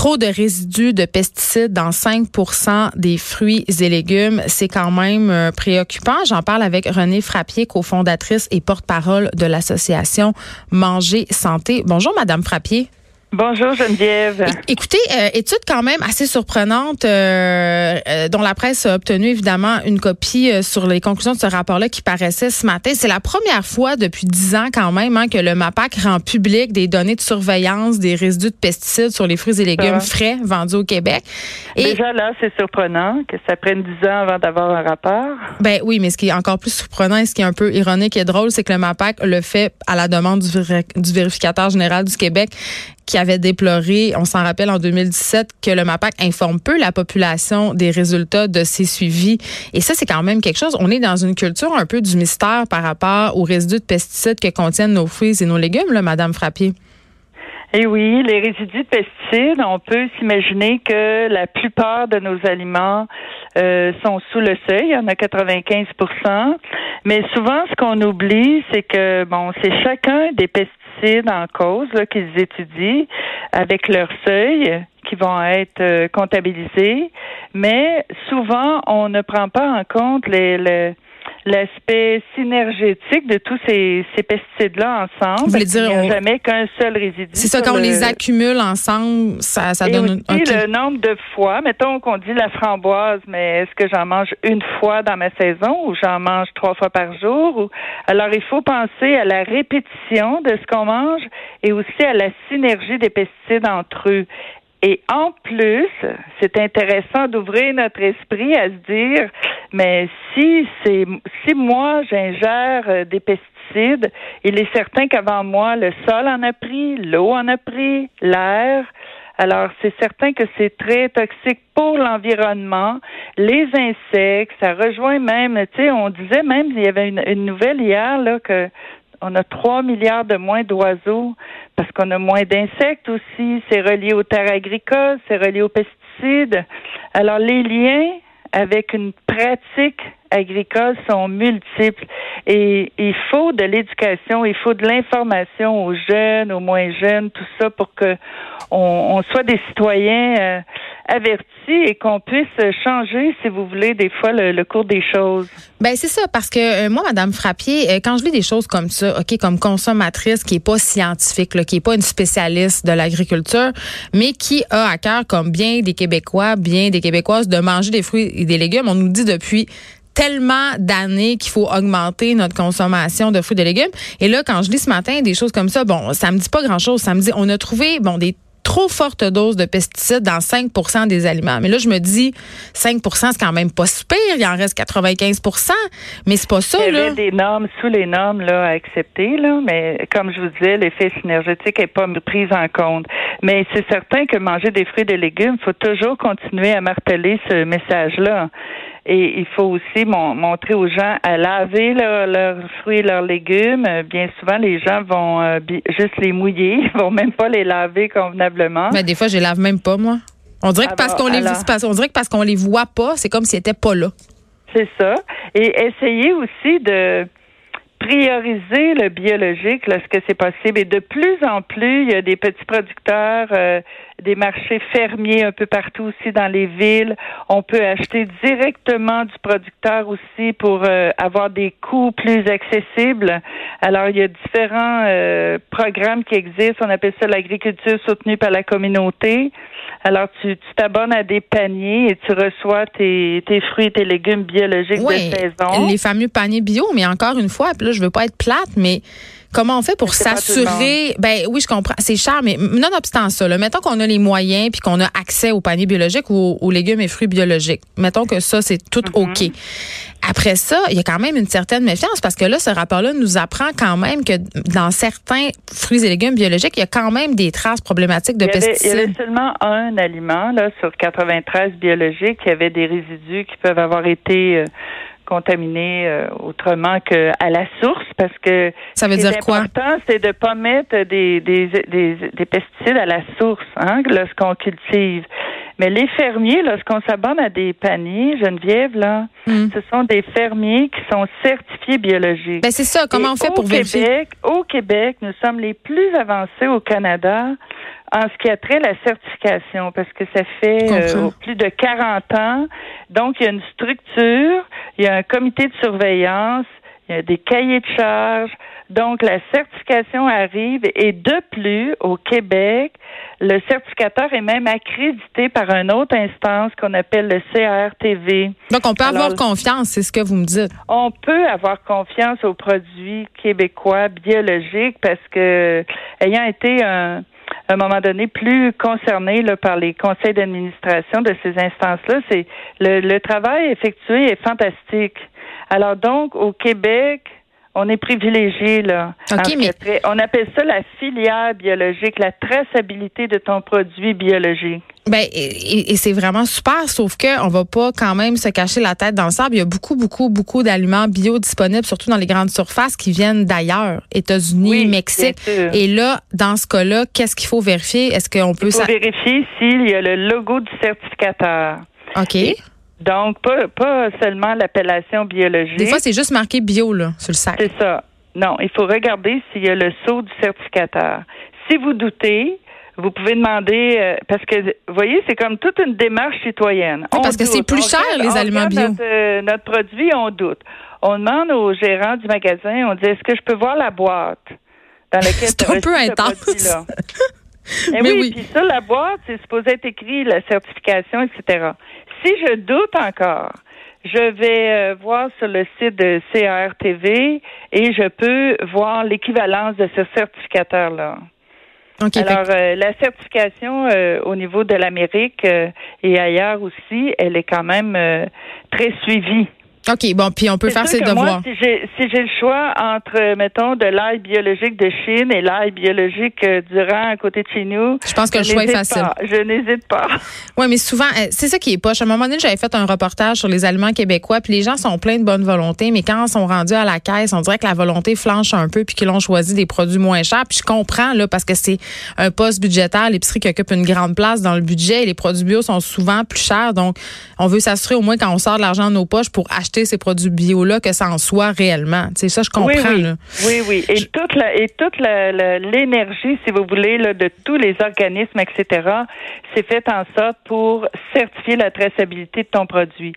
Trop de résidus de pesticides dans 5% des fruits et légumes, c'est quand même euh, préoccupant. J'en parle avec Renée Frappier, cofondatrice et porte-parole de l'association Manger Santé. Bonjour, Madame Frappier. Bonjour Geneviève. Écoutez, euh, étude quand même assez surprenante euh, euh, dont la presse a obtenu évidemment une copie euh, sur les conclusions de ce rapport-là qui paraissait ce matin. C'est la première fois depuis dix ans quand même hein, que le MAPAC rend public des données de surveillance des résidus de pesticides sur les fruits et légumes frais vendus au Québec. Et, Déjà là, c'est surprenant que ça prenne dix ans avant d'avoir un rapport. Ben oui, mais ce qui est encore plus surprenant et ce qui est un peu ironique et drôle, c'est que le MAPAC le fait à la demande du, du vérificateur général du Québec qui avait déploré, on s'en rappelle en 2017, que le MAPAC informe peu la population des résultats de ses suivis. Et ça, c'est quand même quelque chose. On est dans une culture un peu du mystère par rapport aux résidus de pesticides que contiennent nos fruits et nos légumes, là, Madame Frappier. Eh oui, les résidus de pesticides, on peut s'imaginer que la plupart de nos aliments euh, sont sous le seuil, il y en a 95 mais souvent ce qu'on oublie, c'est que bon, c'est chacun des pesticides en cause qu'ils étudient avec leur seuil qui vont être euh, comptabilisés, mais souvent on ne prend pas en compte les l'aspect synergétique de tous ces, ces pesticides-là ensemble. Vous voulez dire, il n'y a jamais qu'un seul résidu. C'est ça, quand on les accumule ensemble, ça, ça Et donne... Aussi le nombre de fois, mettons qu'on dit la framboise, mais est-ce que j'en mange une fois dans ma saison ou j'en mange trois fois par jour? Ou... Alors, il faut penser à la répétition de ce qu'on mange et aussi à la synergie des pesticides entre eux. Et en plus, c'est intéressant d'ouvrir notre esprit à se dire, mais si c'est si moi j'ingère euh, des pesticides, il est certain qu'avant moi le sol en a pris, l'eau en a pris, l'air. Alors c'est certain que c'est très toxique pour l'environnement, les insectes, ça rejoint même, tu sais, on disait même il y avait une, une nouvelle hier là que on a 3 milliards de moins d'oiseaux parce qu'on a moins d'insectes aussi. C'est relié aux terres agricoles, c'est relié aux pesticides. Alors, les liens avec une pratique agricole sont multiples et il faut de l'éducation, il faut de l'information aux jeunes, aux moins jeunes, tout ça pour que on, soit des citoyens avertis et qu'on puisse changer, si vous voulez, des fois le, cours des choses. Ben c'est ça, parce que euh, moi, Madame Frappier, euh, quand je lis des choses comme ça, ok, comme consommatrice qui est pas scientifique, là, qui est pas une spécialiste de l'agriculture, mais qui a à cœur, comme bien des Québécois, bien des Québécoises, de manger des fruits et des légumes, on nous dit depuis tellement d'années qu'il faut augmenter notre consommation de fruits et de légumes. Et là, quand je lis ce matin des choses comme ça, bon, ça me dit pas grand-chose. Ça me dit, on a trouvé, bon, des trop forte dose de pesticides dans 5 des aliments. Mais là, je me dis, 5 c'est quand même pas super. Il en reste 95 mais c'est pas ça, Il y avait des normes sous les normes là, à accepter, là, mais comme je vous disais, l'effet synergétique n'est pas pris en compte. Mais c'est certain que manger des fruits et des légumes, il faut toujours continuer à marteler ce message-là. Et il faut aussi montrer aux gens à laver leurs fruits et leurs légumes. Bien souvent, les gens vont euh, juste les mouiller, ils vont même pas les laver convenablement. Mais des fois, je les lave même pas, moi. On dirait que parce qu'on les on dirait que parce qu'on les voit pas, c'est comme s'ils étaient pas là. C'est ça. Et essayer aussi de prioriser le biologique lorsque c'est possible. Et de plus en plus, il y a des petits producteurs, euh, des marchés fermiers un peu partout aussi dans les villes. On peut acheter directement du producteur aussi pour euh, avoir des coûts plus accessibles. Alors, il y a différents euh, programmes qui existent. On appelle ça l'agriculture soutenue par la communauté. Alors, tu t'abonnes à des paniers et tu reçois tes, tes fruits et tes légumes biologiques de saison. Les fameux paniers bio, mais encore une fois, là, je veux pas être plate, mais comment on fait pour s'assurer? Ben oui, je comprends, c'est cher, mais nonobstant ça, là, mettons qu'on a les moyens puis qu'on a accès aux paniers biologiques ou aux, légumes et fruits biologiques. Mettons que ça, c'est tout mm-hmm. OK. Après ça, il y a quand même une certaine méfiance parce que là, ce rapport-là nous apprend quand même que dans certains fruits et légumes biologiques, il y a quand même des traces problématiques de pesticides. Il y avait seulement un aliment là sur 93 biologiques qui avait des résidus qui peuvent avoir été euh, contaminés euh, autrement qu'à la source parce que ça veut dire quoi? L'important c'est de pas mettre des, des, des, des pesticides à la source hein, lorsqu'on cultive. Mais les fermiers, lorsqu'on s'abonne à des paniers, Geneviève, là, hmm. ce sont des fermiers qui sont certifiés biologiques. Ben c'est ça. Comment on fait pour vérifier? Québec, au Québec, nous sommes les plus avancés au Canada en ce qui a trait la certification, parce que ça fait euh, plus de 40 ans. Donc, il y a une structure, il y a un comité de surveillance, il y a des cahiers de charges. Donc, la certification arrive et de plus, au Québec, le certificateur est même accrédité par une autre instance qu'on appelle le CRTV. Donc, on peut avoir confiance, c'est ce que vous me dites. On peut avoir confiance aux produits québécois biologiques parce que, ayant été un, à un moment donné plus concerné là, par les conseils d'administration de ces instances-là, c'est le, le travail effectué est fantastique. Alors donc, au Québec, on est privilégié là. On appelle ça la filière biologique, la traçabilité de ton produit biologique. Ben et, c'est vraiment super, sauf que on va pas quand même se cacher la tête dans le sable. Il y a beaucoup, beaucoup, beaucoup d'aliments bio disponibles, surtout dans les grandes surfaces qui viennent d'ailleurs, États-Unis, Mexique. Et là, dans ce cas-là, qu'est-ce qu'il faut vérifier? Est-ce qu'on peut Il faut vérifier s'il y a le logo du certificateur. OK. Donc, pas, pas seulement l'appellation biologique. Des fois, c'est juste marqué bio, là, sur le sac. C'est ça. Non, il faut regarder s'il y a le sceau du certificateur. Si vous doutez, vous pouvez demander, euh, parce que, vous voyez, c'est comme toute une démarche citoyenne. parce que c'est plus cher, les aliments bio. Notre, euh, notre, produit, on doute. On demande au gérant du magasin, on dit, est-ce que je peux voir la boîte dans laquelle C'est un peu intense. Eh Mais oui, puis ça, la boîte, c'est supposé être écrit la certification, etc. Si je doute encore, je vais euh, voir sur le site de CRTV et je peux voir l'équivalence de ce certificateur-là. Alors, euh, la certification euh, au niveau de l'Amérique et ailleurs aussi, elle est quand même très suivie. OK, bon, puis on peut faire ses devoirs. Moi, si j'ai si le choix entre, mettons, de l'ail biologique de Chine et l'ail biologique euh, du à côté de chez nous, je pense que le choix est facile. Je n'hésite pas. Oui, mais souvent, euh, c'est ça qui est poche. À un moment donné, j'avais fait un reportage sur les aliments québécois, puis les gens sont pleins de bonne volonté, mais quand ils sont rendus à la caisse, on dirait que la volonté flanche un peu, puis qu'ils ont choisi des produits moins chers. Puis je comprends, là, parce que c'est un poste budgétaire, l'épicerie qui occupe une grande place dans le budget, et les produits bio sont souvent plus chers. Donc, on veut s'assurer au moins quand on sort de l'argent de nos poches pour acheter ces produits bio-là que ça en soit réellement. C'est ça, je comprends. Oui, oui. oui, Et toute la, et toute l'énergie, si vous voulez, là, de tous les organismes, etc., c'est fait en sorte pour certifier la traçabilité de ton produit.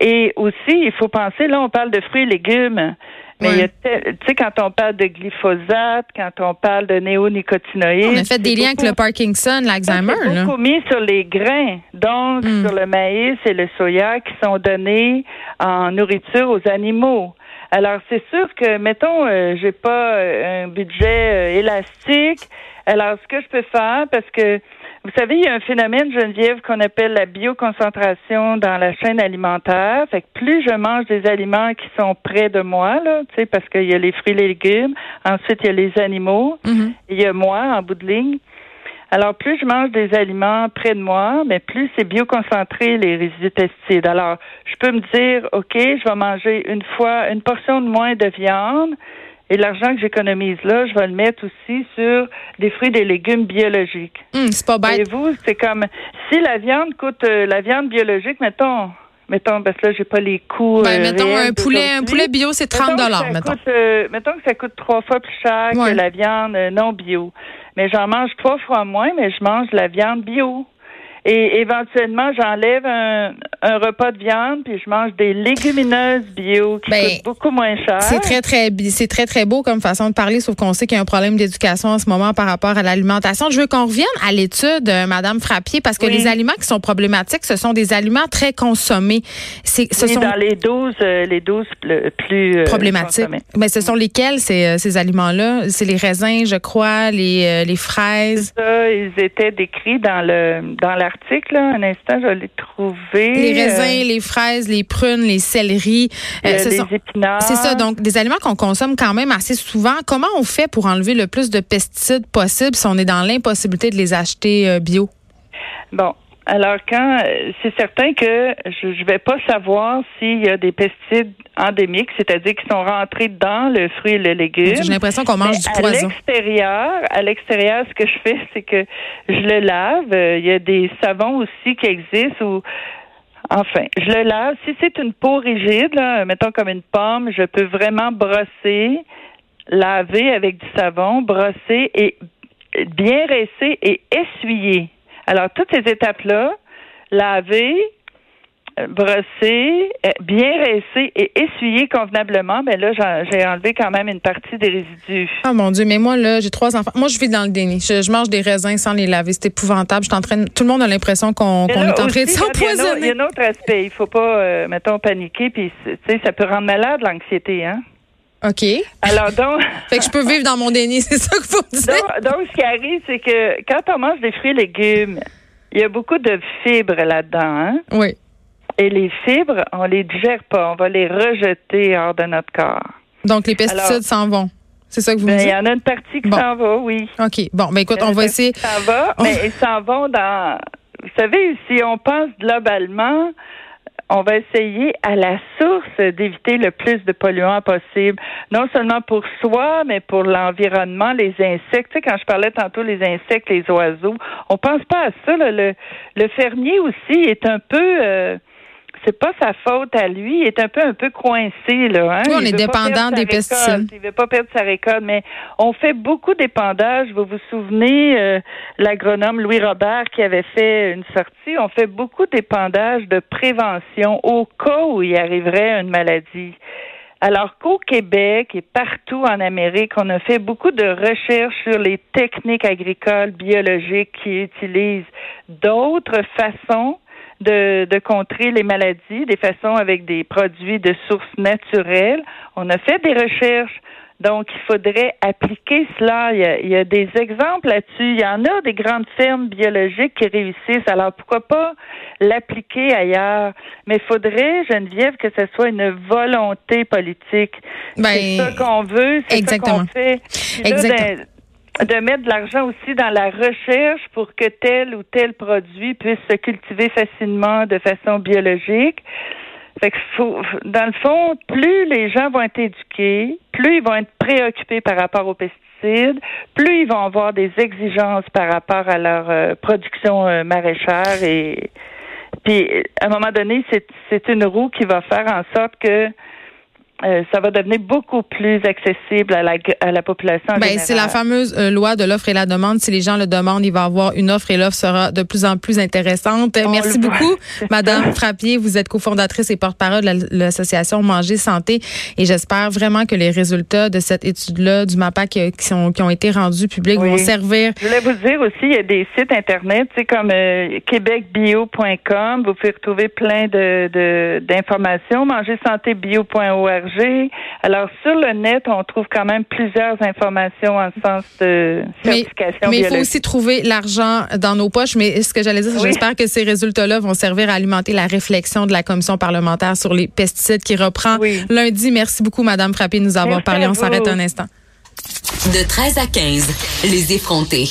Et aussi, il faut penser, là, on parle de fruits et légumes. Mais tu sais, quand on parle de glyphosate, quand on parle de néonicotinoïdes. On a fait des liens avec le Parkinson, l'Alzheimer. C'est beaucoup mis sur les grains, donc hmm. sur le maïs et le soya qui sont donnés en nourriture aux animaux. Alors, c'est sûr que, mettons, euh, j'ai pas euh, un budget euh, élastique. Alors, ce que je peux faire, parce que vous savez, il y a un phénomène, Geneviève, qu'on appelle la bioconcentration dans la chaîne alimentaire. Fait que plus je mange des aliments qui sont près de moi, là, parce qu'il y a les fruits et les légumes, ensuite il y a les animaux, mm-hmm. il y a moi en bout de ligne. Alors, plus je mange des aliments près de moi, mais plus c'est bioconcentré les résidus pesticides. Alors, je peux me dire, OK, je vais manger une fois une portion de moins de viande, et l'argent que j'économise là, je vais le mettre aussi sur des fruits et des légumes biologiques. Hum, c'est pas bête. Et vous, c'est comme si la viande coûte euh, la viande biologique, mettons, mettons, parce que là, j'ai pas les coûts. Ben, euh, mettons un poulet, un poulet bio, c'est 30 dollars, mettons. Euh, mettons que ça coûte trois fois plus cher que la viande non bio. Mais j'en mange trois fois moins, mais je mange de la viande bio. Et éventuellement, j'enlève un, un, repas de viande puis je mange des légumineuses bio qui Ben, coûtent beaucoup moins cher. C'est très, très, c'est très, très beau comme façon de parler, sauf qu'on sait qu'il y a un problème d'éducation en ce moment par rapport à l'alimentation. Je veux qu'on revienne à l'étude, euh, Madame Frappier, parce que Oui. les aliments qui sont problématiques, ce sont des aliments très consommés. C'est, ce Oui, sont dans les 12, euh, les 12 le plus euh, problématiques. Mais ce sont lesquels, ces, ces aliments-là? C'est les raisins, je crois, les, les fraises? Ça, ils étaient décrits dans le dans l'article. Là. Un instant, je l'ai trouvé. Les Euh, raisins, les fraises, les prunes, les céleris. Euh, euh, ce les sont- épinards. C'est ça, donc des aliments qu'on consomme quand même assez souvent. Comment on fait pour enlever le plus de pesticides possible si on est dans l'impossibilité de les acheter euh, bio? Bon. Alors quand euh, c'est certain que je ne vais pas savoir s'il y a des pesticides endémiques, c'est-à-dire qui sont rentrés dans le fruit et le légume. J'ai l'impression qu'on mange du à poison. l'extérieur, à l'extérieur, ce que je fais, c'est que je le lave. Il y a des savons aussi qui existent où Enfin, je le lave. Si c'est une peau rigide, là, mettons comme une pomme, je peux vraiment brosser, laver avec du savon, brosser et bien rincer et essuyer. Alors, toutes ces étapes-là, laver, euh, brosser, euh, bien rincer et essuyer convenablement, ben là, j'ai enlevé quand même une partie des résidus. Oh mon Dieu, mais moi, là, j'ai trois enfants. Moi, je vis dans le déni. Je, je mange des raisins sans les laver. C'est épouvantable. Je suis en train de- Tout le monde a l'impression qu'on Mais est en train de regarde, Il y, a un autre- s'empoisonner. aspect. Il faut pas, euh, mettons, paniquer, puis tu sais, ça peut rendre malade l'anxiété, hein? OK. Alors donc, Fait que je peux vivre dans mon déni, c'est ça qu'il faut dire. donc, donc, ce qui arrive, c'est que quand on mange des fruits et légumes, il y a beaucoup de fibres là-dedans, hein? Oui. Et les fibres, on les digère pas, on va les rejeter hors de notre corps. Donc, les pesticides s'en vont. C'est ça que vous me Ben, il dites? y en a une partie qui Bon. s'en va, oui. OK. Bon, ben écoute, Il on va essayer. s'en va, On- mais ils s'en vont dans. Vous savez, si on pense globalement, on va essayer à la source d'éviter le plus de polluants possible, non seulement pour soi, mais pour l'environnement, les insectes. Tu sais, quand je parlais tantôt les insectes, les oiseaux, on pense pas à ça. là. Le, fermier aussi est un peu. euh, c'est pas sa faute à lui, il est un peu un peu coincé là. Hein? Oui, on est dépendant des récolte, pesticides. Il veut pas perdre sa récolte, mais on fait beaucoup d'épandage. Vous vous souvenez, euh, l'agronome Louis Robert qui avait fait une sortie, on fait beaucoup d'épandage de prévention au cas où il arriverait une maladie. Alors qu'au Québec et partout en Amérique, on a fait beaucoup de recherches sur les techniques agricoles biologiques qui utilisent d'autres façons de, de contrer les maladies, des façons avec des produits de sources naturelles. On a fait des recherches. Donc, il faudrait appliquer cela. Il y a, il y a des exemples là-dessus. Il y en a des grandes fermes biologiques qui réussissent. Alors, pourquoi pas l'appliquer ailleurs? Mais il faudrait, Geneviève, que ce soit une volonté politique. Ben, c'est ça qu'on veut, c'est ça qu'on fait. Puis là, Exactement. De mettre de l'argent aussi dans la recherche pour que tel ou tel produit puisse se cultiver facilement de façon biologique. Fait que faut, dans le fond, plus les gens vont être éduqués, plus ils vont être préoccupés par rapport aux pesticides, plus ils vont avoir des exigences par rapport à leur euh, production euh, maraîchère et puis à un moment donné, c'est c'est une roue qui va faire en sorte que euh, ça va devenir beaucoup plus accessible à la, à la population. en Ben, c'est la fameuse euh, loi de l'offre et la demande. Si les gens le demandent, il va avoir une offre et l'offre sera de plus en plus intéressante. On Merci beaucoup, Madame Frappier. Vous êtes cofondatrice et porte-parole de la- l'association Manger Santé. Et j'espère vraiment que les résultats de cette étude-là, du MAPAC, euh, qui, sont, qui ont été rendus publics, Oui. vont servir. Je voulais vous dire aussi, il y a des sites internet, tu sais, comme euh, québecbio.com. Vous pouvez retrouver plein de de- d'informations. Alors sur le net, on trouve quand même plusieurs informations en sens de Mais, certification mais il faut aussi trouver l'argent dans nos poches. Mais ce que j'allais dire, c'est que Oui. j'espère que ces résultats-là vont servir à alimenter la réflexion de la commission parlementaire sur les pesticides qui reprend Oui. lundi. Merci beaucoup, Madame Frappé, de nous avoir Merci parlé. On s'arrête un instant. De 13 à 15, les effrontés.